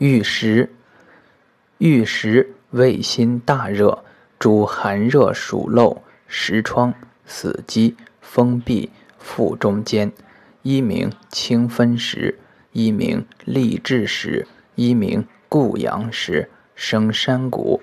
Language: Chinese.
玉石，玉石胃心大热，主寒热暑漏、石疮、死肌、封闭、腹中间。一名清分石，一名利志石，一名固阳石，生山谷。